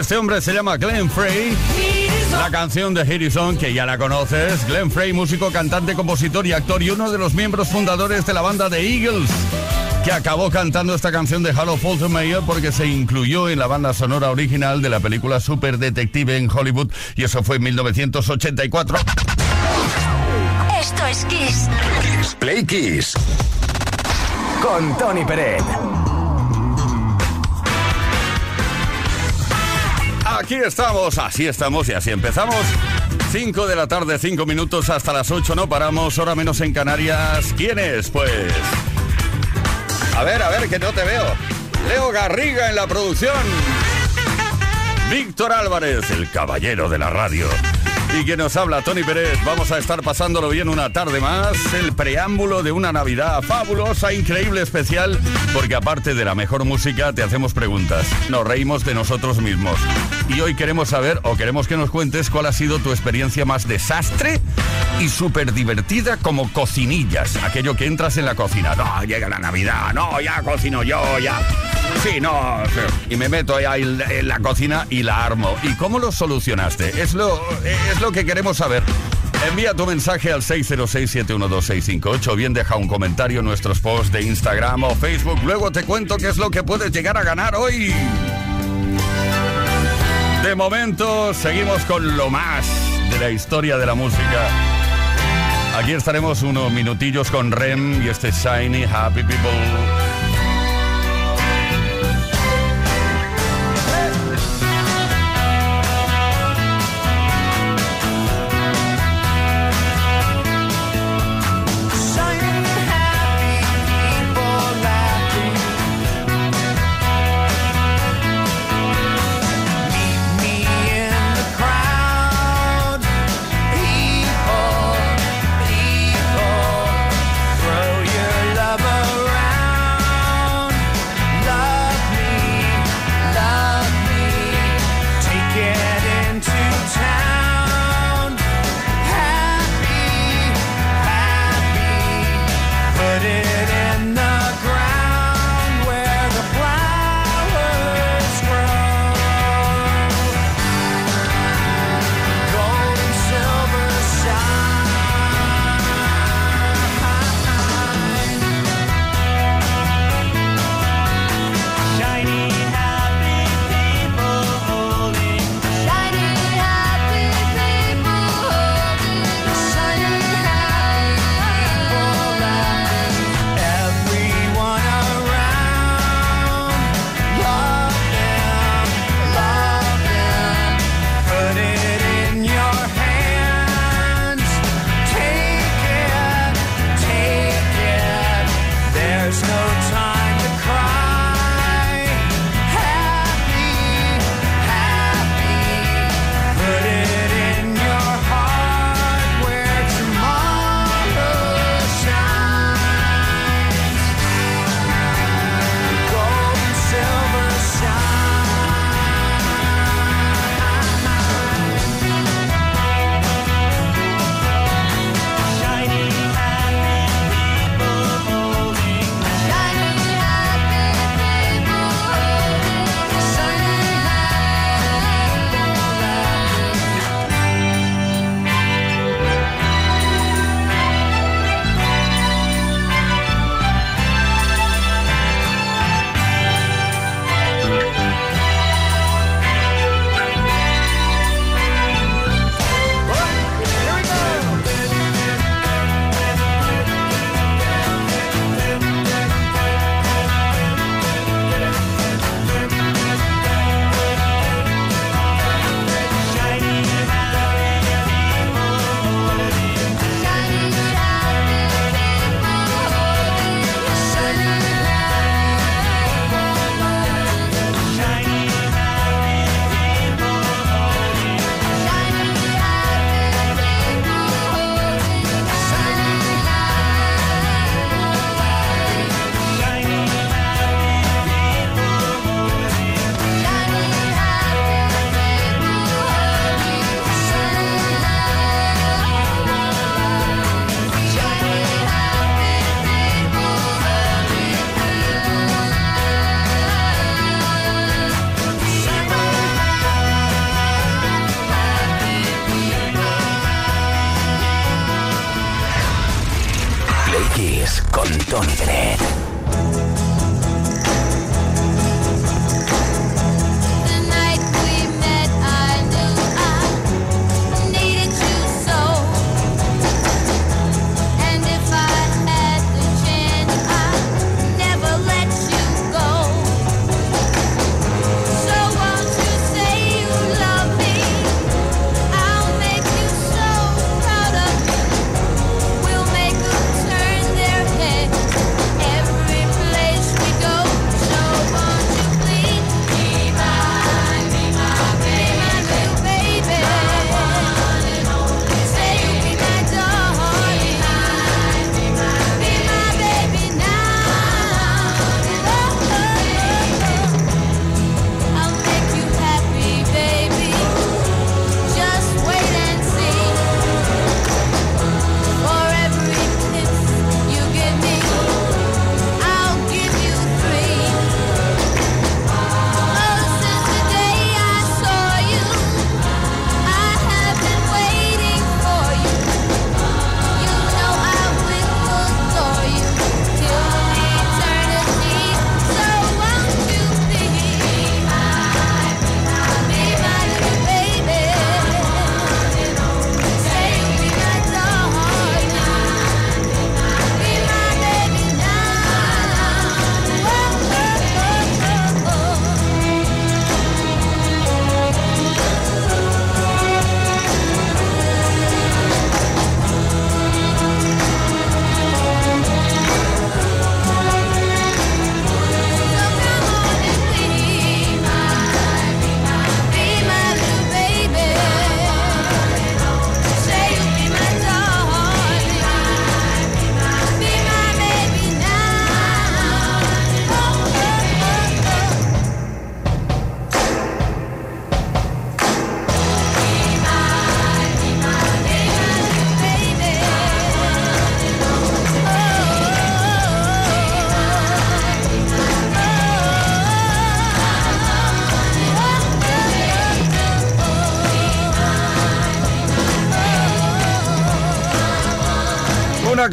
Este hombre se llama Glenn Frey. La canción de Harrison, que ya la conoces. Glenn Frey, músico, cantante, compositor y actor y uno de los miembros fundadores de la banda The Eagles que acabó cantando esta canción de Halo Fulton Mayer porque se incluyó en la banda sonora original de la película Super Detective en Hollywood y eso fue en 1984. Esto es Kiss. Kiss Play Kiss. Con Tony Peret. Aquí estamos, así estamos y así empezamos. 5 de la tarde, 5 minutos hasta las 8, no paramos, hora menos en Canarias. ¿Quién es? Pues... A ver, a ver, que no te veo. Leo Garriga en la producción. Víctor Álvarez, el caballero de la radio. Y quien nos habla, Tony Pérez. Vamos a estar pasándolo bien una tarde más. El preámbulo de una Navidad fabulosa, increíble, especial. Porque aparte de la mejor música, te hacemos preguntas. Nos reímos de nosotros mismos. Y hoy queremos saber, o queremos que nos cuentes, cuál ha sido tu experiencia más desastre y súper divertida como cocinillas. Aquello que entras en la cocina. No, llega la Navidad. No, ya cocino yo, ya. Sí, no. Y me meto ahí en la cocina y la armo. ¿Y cómo lo solucionaste? Es lo, lo que queremos saber. Envía tu mensaje al 606-712-658 o bien deja un comentario en nuestros posts de Instagram o Facebook. Luego te cuento qué es lo que puedes llegar a ganar hoy. De momento, seguimos con lo más de la historia de la música. Aquí estaremos unos minutillos con Rem y este Shiny Happy People.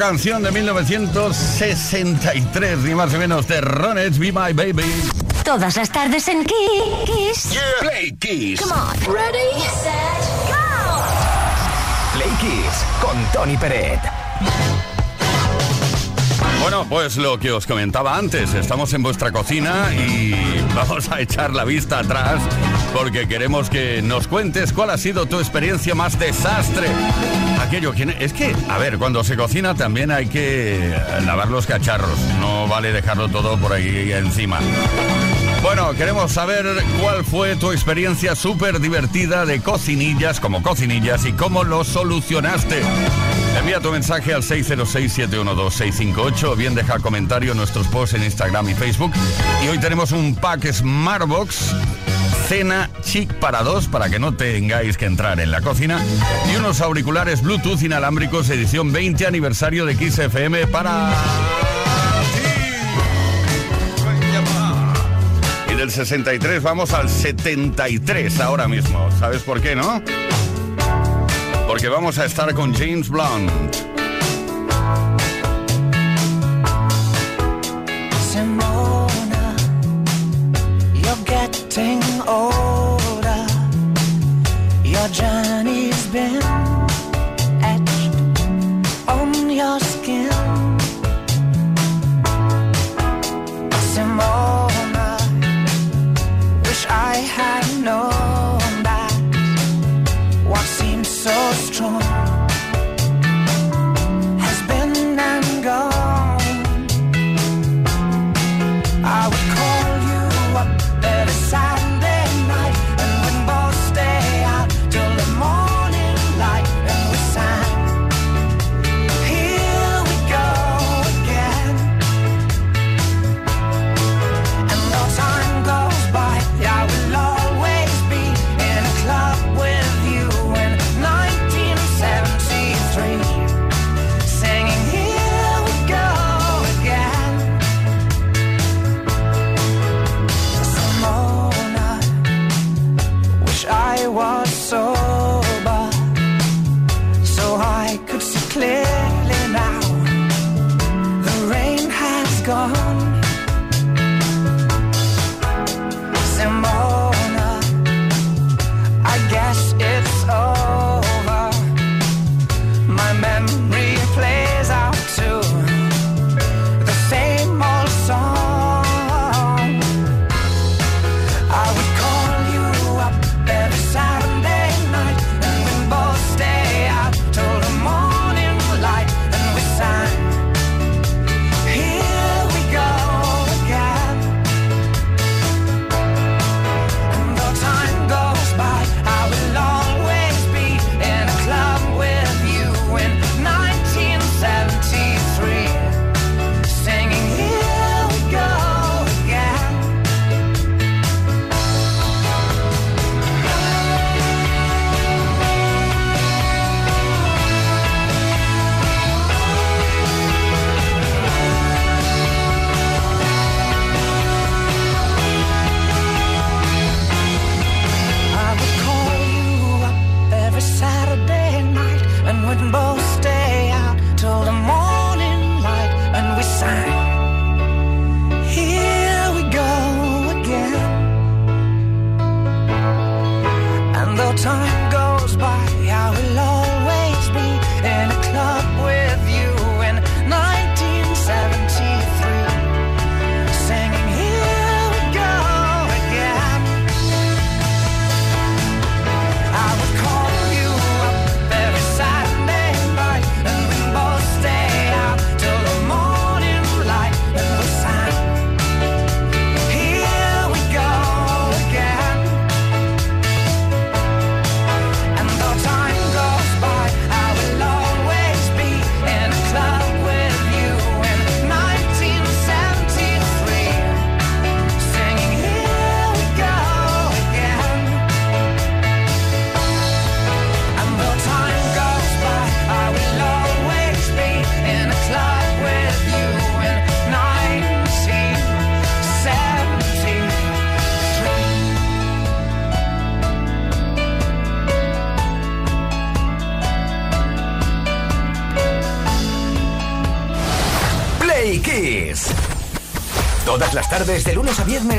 Canción de 1963, ni más o menos, de Ronets, Be My Baby. Todas las tardes en Kiss. Play Kiss. Come on. Ready, set, go. Play Kiss con Tony Peret. Bueno, pues lo que os comentaba antes, estamos en vuestra cocina y vamos a echar la vista atrás porque queremos que nos cuentes cuál ha sido tu experiencia más desastre Es que, a ver, cuando se cocina también hay que lavar los cacharros. No vale dejarlo todo por ahí encima. Bueno, queremos saber cuál fue tu experiencia súper divertida de cocinillas como cocinillas y cómo lo solucionaste. Envía tu mensaje al 606-712-658 o bien deja comentario en nuestros posts en Instagram y Facebook. Y hoy tenemos un pack Smartbox cena chic para dos para que no tengáis que entrar en la cocina y unos auriculares Bluetooth inalámbricos edición 20 aniversario de XFM para Y del 63 vamos al 73 ahora mismo. ¿Sabes por qué, no? Porque vamos a estar con James Blunt. oh.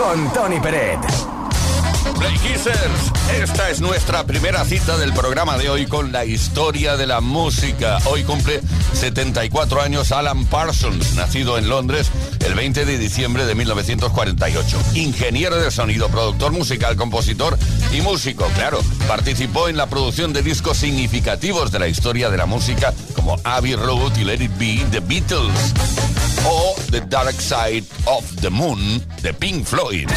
Con Tony Peret. Play Kissers, esta es nuestra primera cita del programa de hoy con la historia de la música. Hoy cumple 74 años Alan Parsons, nacido en Londres el 20 de diciembre de 1948. Ingeniero de sonido, productor musical, compositor y músico, claro. Participó en la producción de discos significativos de la historia de la música como Abbey Road y Let It Be, The Beatles o The Dark Side of the Moon de Pink Floyd.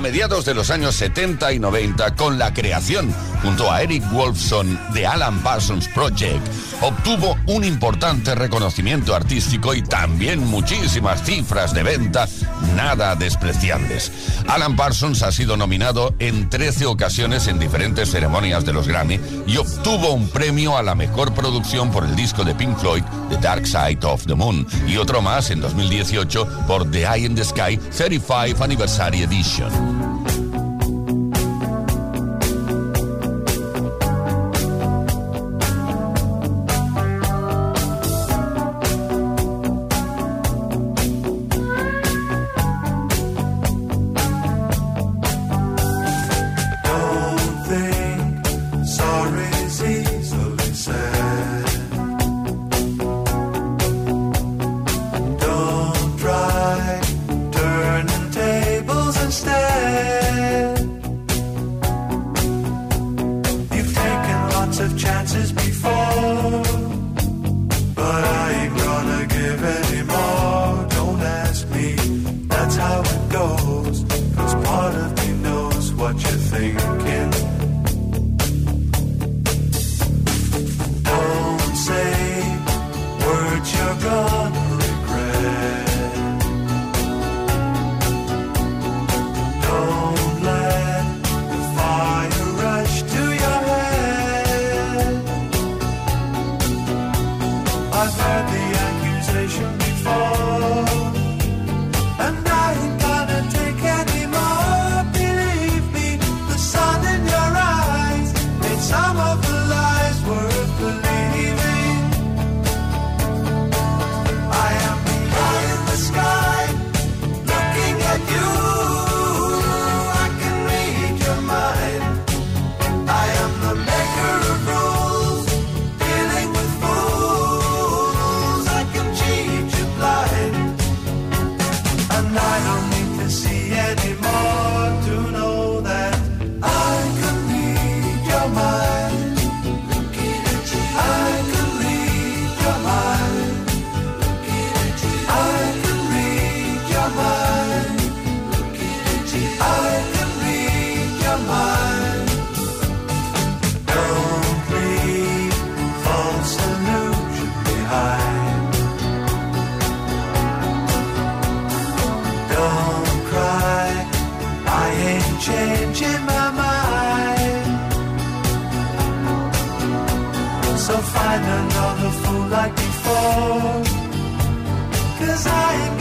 A mediados de los años 70 y 90 con la creación, junto a Eric Wolfson, de Alan Parsons Project, obtuvo un importante reconocimiento artístico y también muchísimas cifras de venta nada despreciables. Alan Parsons ha sido nominado en 13 ocasiones en diferentes ceremonias de los Grammy y obtuvo un premio a la mejor producción por el disco de Pink Floyd, The Dark Side of the Moon, y otro más en 2018 por The Eye in the Sky 35 Anniversary Edition. changing my mind. So find another fool like before. Cause I ain't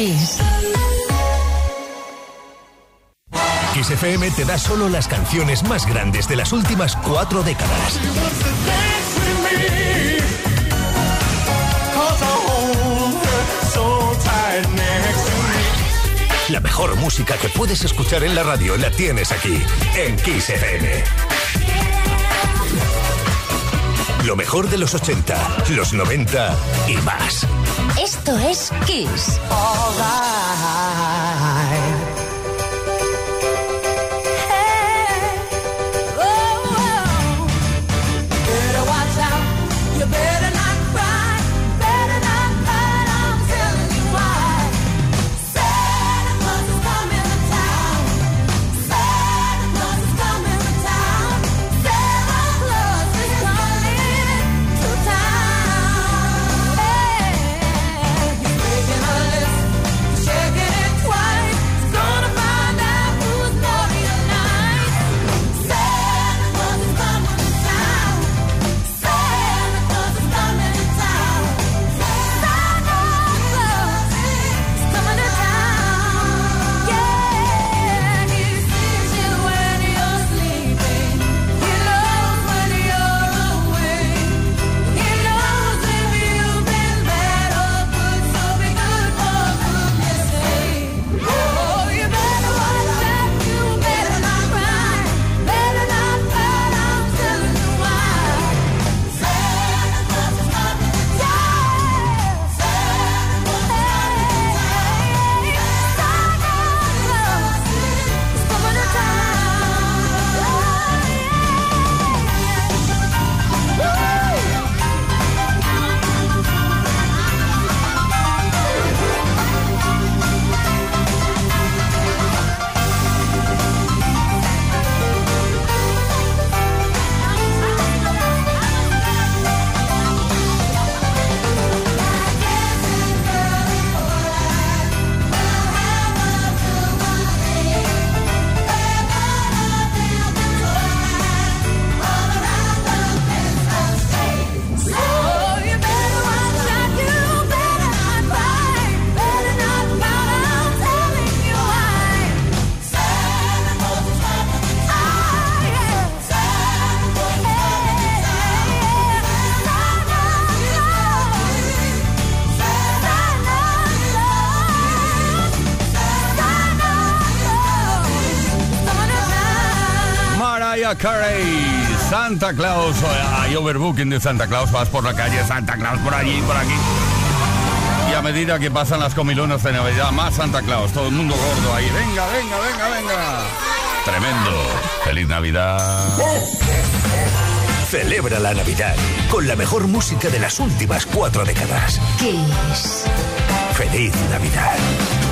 Kiss. Kiss FM te da solo las canciones más grandes de las últimas cuatro décadas. La mejor música que puedes escuchar en la radio la tienes aquí, en Kiss FM. Lo mejor de los 80, los 90 y más. Esto es Kiss. Carey, Santa Claus. Hay overbooking de Santa Claus. Vas por la calle, Santa Claus por allí, por aquí. Y a medida que pasan las comilonas de Navidad, más Santa Claus. Todo el mundo gordo ahí. Venga, venga, venga, venga. Tremendo. Feliz Navidad. Celebra la Navidad con la mejor música de las últimas cuatro décadas. Kiss. Feliz Navidad.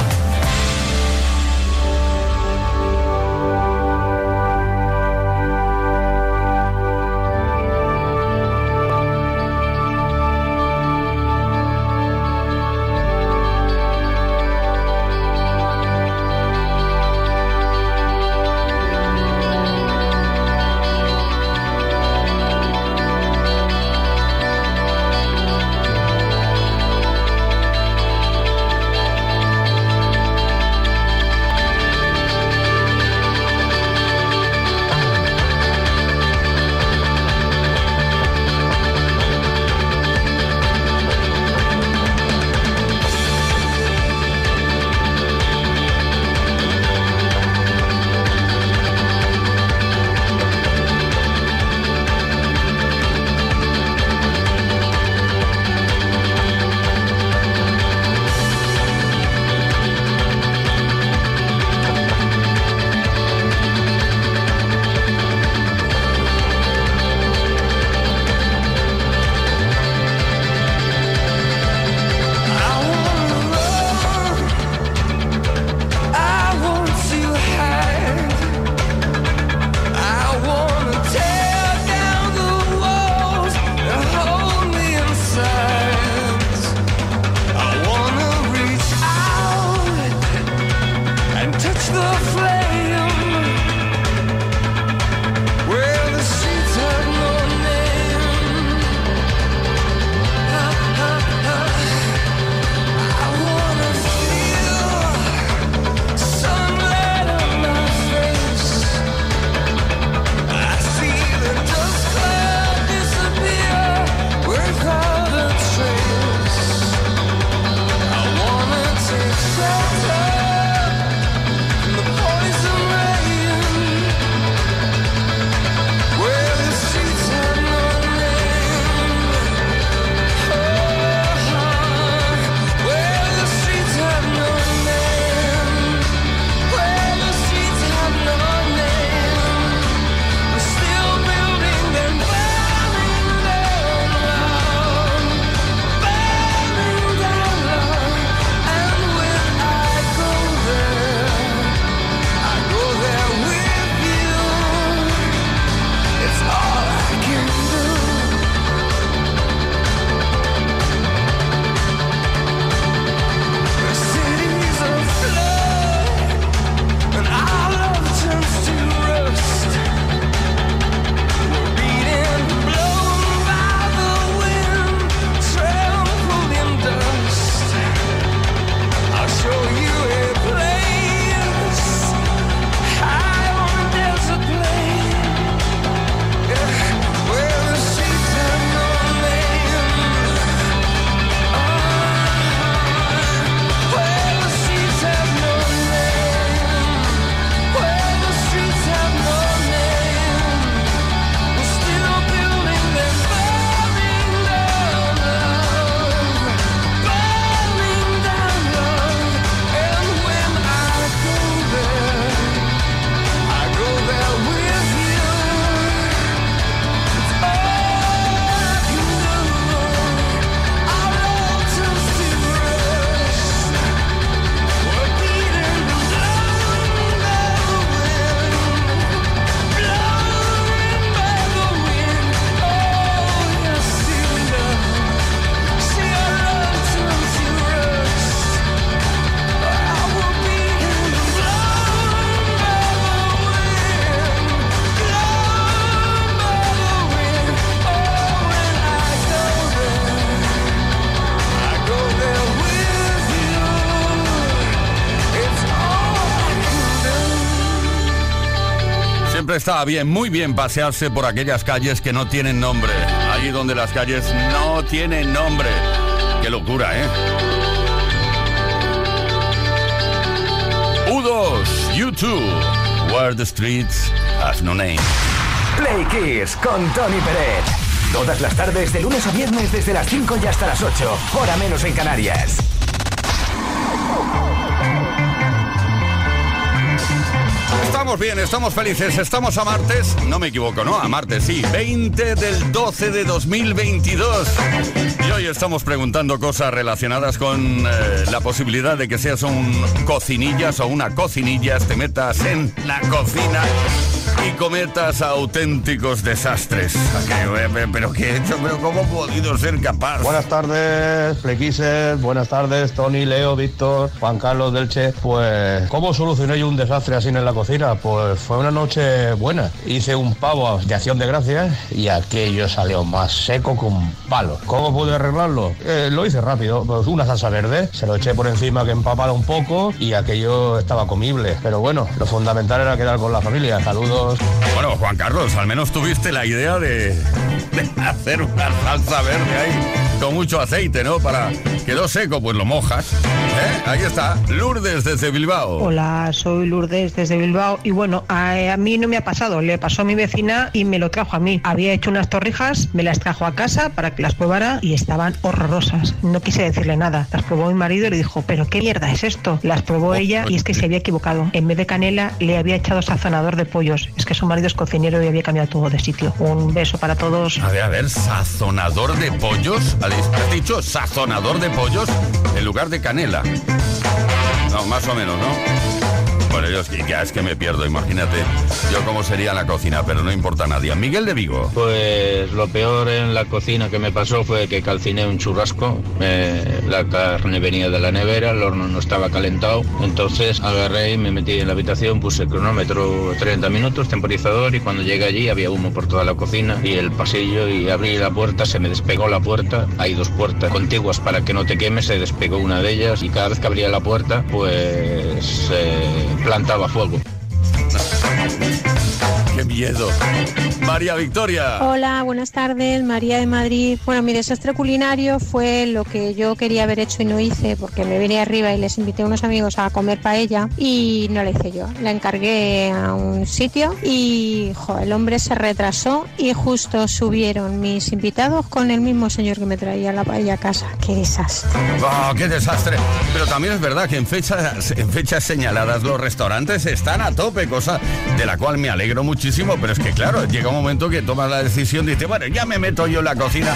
Estaba bien, muy bien pasearse por aquellas calles que no tienen nombre. Allí donde las calles no tienen nombre. Qué locura, ¿eh? U2, U2, Where the Streets Have No Name. Play Kiss con Tony Peret. Todas las tardes, de lunes a viernes, desde las 5 y hasta las 8. Hora menos en Canarias. Bien, estamos felices, estamos a martes, no me equivoco, ¿no? A martes, sí, 20 del 12 de 2022. Y hoy estamos preguntando cosas relacionadas con eh, la posibilidad de que seas un cocinillas o una cocinillas, te metas en la cocina y cometas auténticos desastres. Pero qué he hecho, pero cómo he podido ser capaz. Buenas tardes, Flequises, buenas tardes, Tony, Leo, Víctor, Juan Carlos Delche. Pues, ¿cómo solucioné yo un desastre así en la cocina? Pues fue una noche buena. Hice un pavo de acción de gracias y aquello salió más seco que un palo. ¿Cómo pude arreglarlo? Eh, lo hice rápido, pues una salsa verde, se lo eché por encima que empapara un poco y aquello estaba comible. Pero bueno, lo fundamental era quedar con la familia. Saludos. Bueno, Juan Carlos, al menos tuviste la idea de, de hacer una salsa verde ahí con mucho aceite, ¿no? Para quedó seco, pues lo mojas. ¿eh? Ahí está, Lourdes desde Bilbao. Hola, soy Lourdes desde Bilbao y bueno, a, a mí no me ha pasado, le pasó a mi vecina y me lo trajo a mí. Había hecho unas torrijas, me las trajo a casa para que las probara y estaban horrorosas. No quise decirle nada. Las probó mi marido y le dijo, pero qué mierda es esto. Las probó ella y es que se había equivocado. En vez de canela le había echado sazonador de pollos. Es que su marido es cocinero y había cambiado todo de sitio. Un beso para todos. A ver, a ver, sazonador de pollos. ¿Has dicho sazonador de pollos en lugar de canela? No, más o menos, ¿no? Bueno, yo es que, ya es que me pierdo, imagínate yo cómo sería la cocina, pero no importa nadie. Miguel de Vigo. Pues lo peor en la cocina que me pasó fue que calciné un churrasco. Eh, la carne venía de la nevera, el horno no estaba calentado. Entonces agarré y me metí en la habitación, puse el cronómetro 30 minutos, temporizador, y cuando llegué allí había humo por toda la cocina y el pasillo y abrí la puerta, se me despegó la puerta. Hay dos puertas contiguas para que no te quemes, se despegó una de ellas y cada vez que abría la puerta, pues eh, plantaba fuego. ¡Qué miedo! María Victoria. Hola, buenas tardes, María de Madrid. Bueno, mi desastre culinario fue lo que yo quería haber hecho y no hice porque me vine arriba y les invité a unos amigos a comer paella y no la hice yo. La encargué a un sitio y jo, el hombre se retrasó y justo subieron mis invitados con el mismo señor que me traía la paella a casa. ¡Qué desastre! Oh, ¡Qué desastre! Pero también es verdad que en fechas, en fechas señaladas los restaurantes están a tope, cosa de la cual me alegro muchísimo, pero es que claro, llega un momento que tomas la decisión y dices, bueno, ya me meto yo en la cocina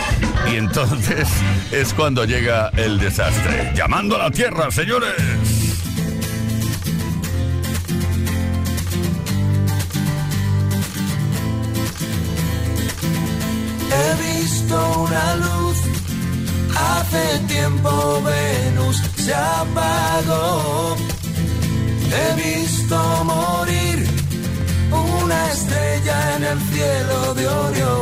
y entonces es cuando llega el desastre. Llamando a la tierra, señores. He visto una luz, hace tiempo Venus se apagó. He visto morir una estrella en el cielo de Orión.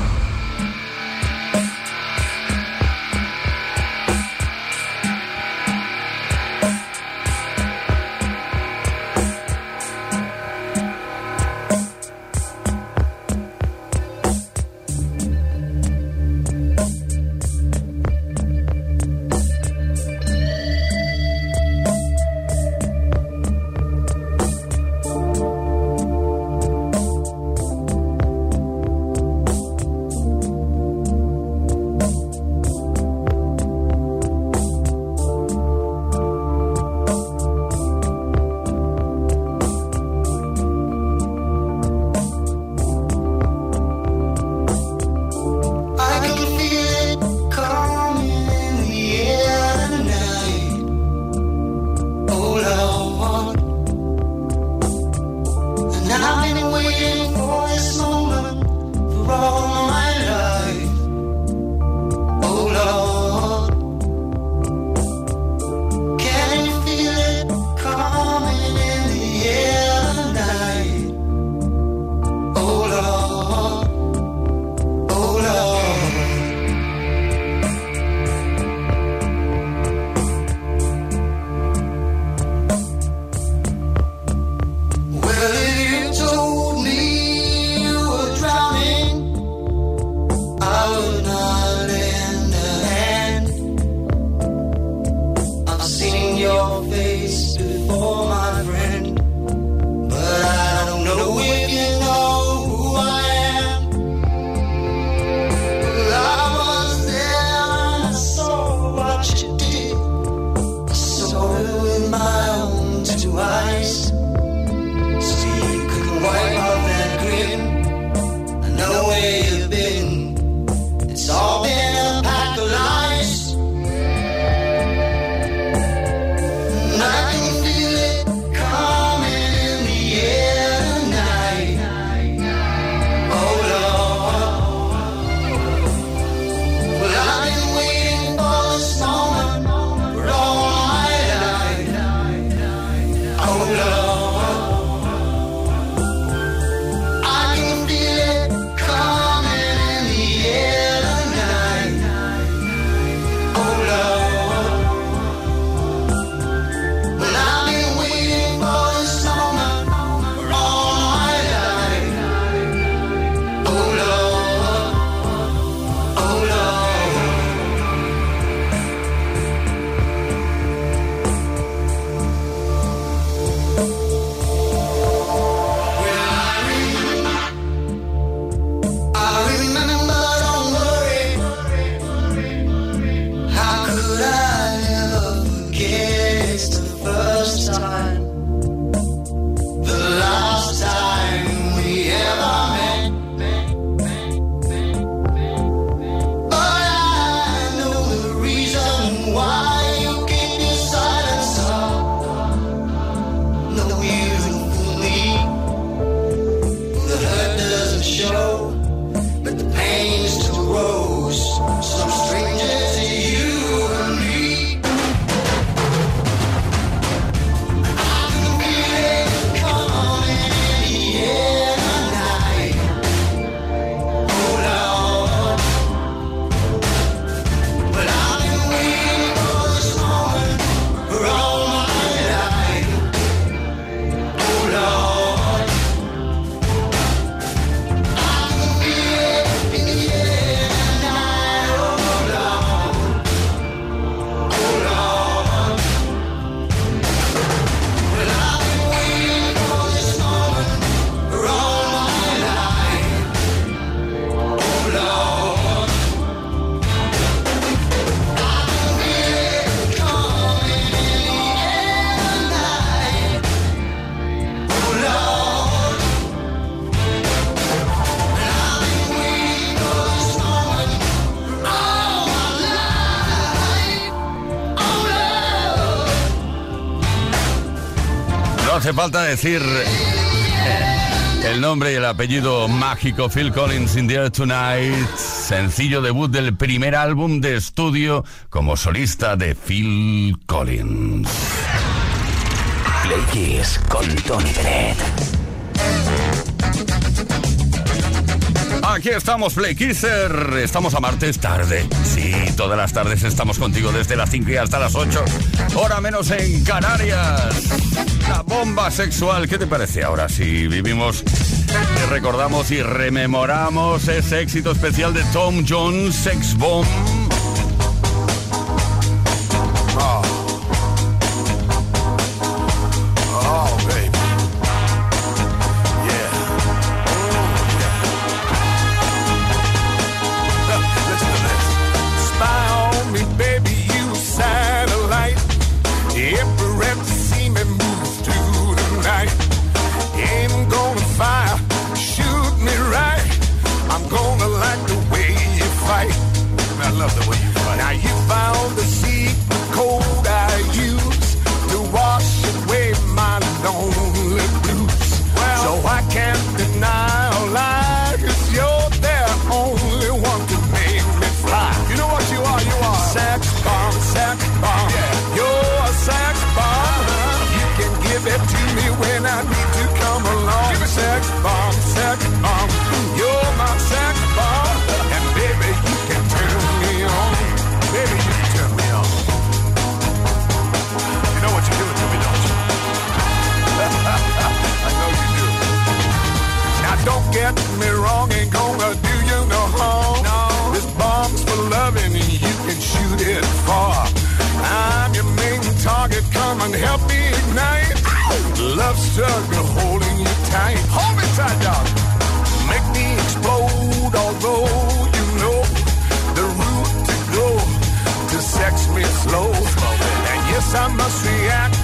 falta decir eh, el nombre y el apellido mágico Phil Collins in the Air Tonight, sencillo debut del primer álbum de estudio como solista de Phil Collins. Play Kiss con Tony Pérez. Aquí estamos, Play Estamos a martes tarde. Sí, todas las tardes estamos contigo desde las 5 y hasta las 8. Hora menos en Canarias. La bomba sexual. ¿Qué te parece ahora si vivimos, y recordamos y rememoramos ese éxito especial de Tom Jones, Sex Bomb? Love holding you tight. Hold me tight, dog. Make me explode, although you know the route to go to sex me slow. And yes, I must react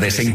tardes en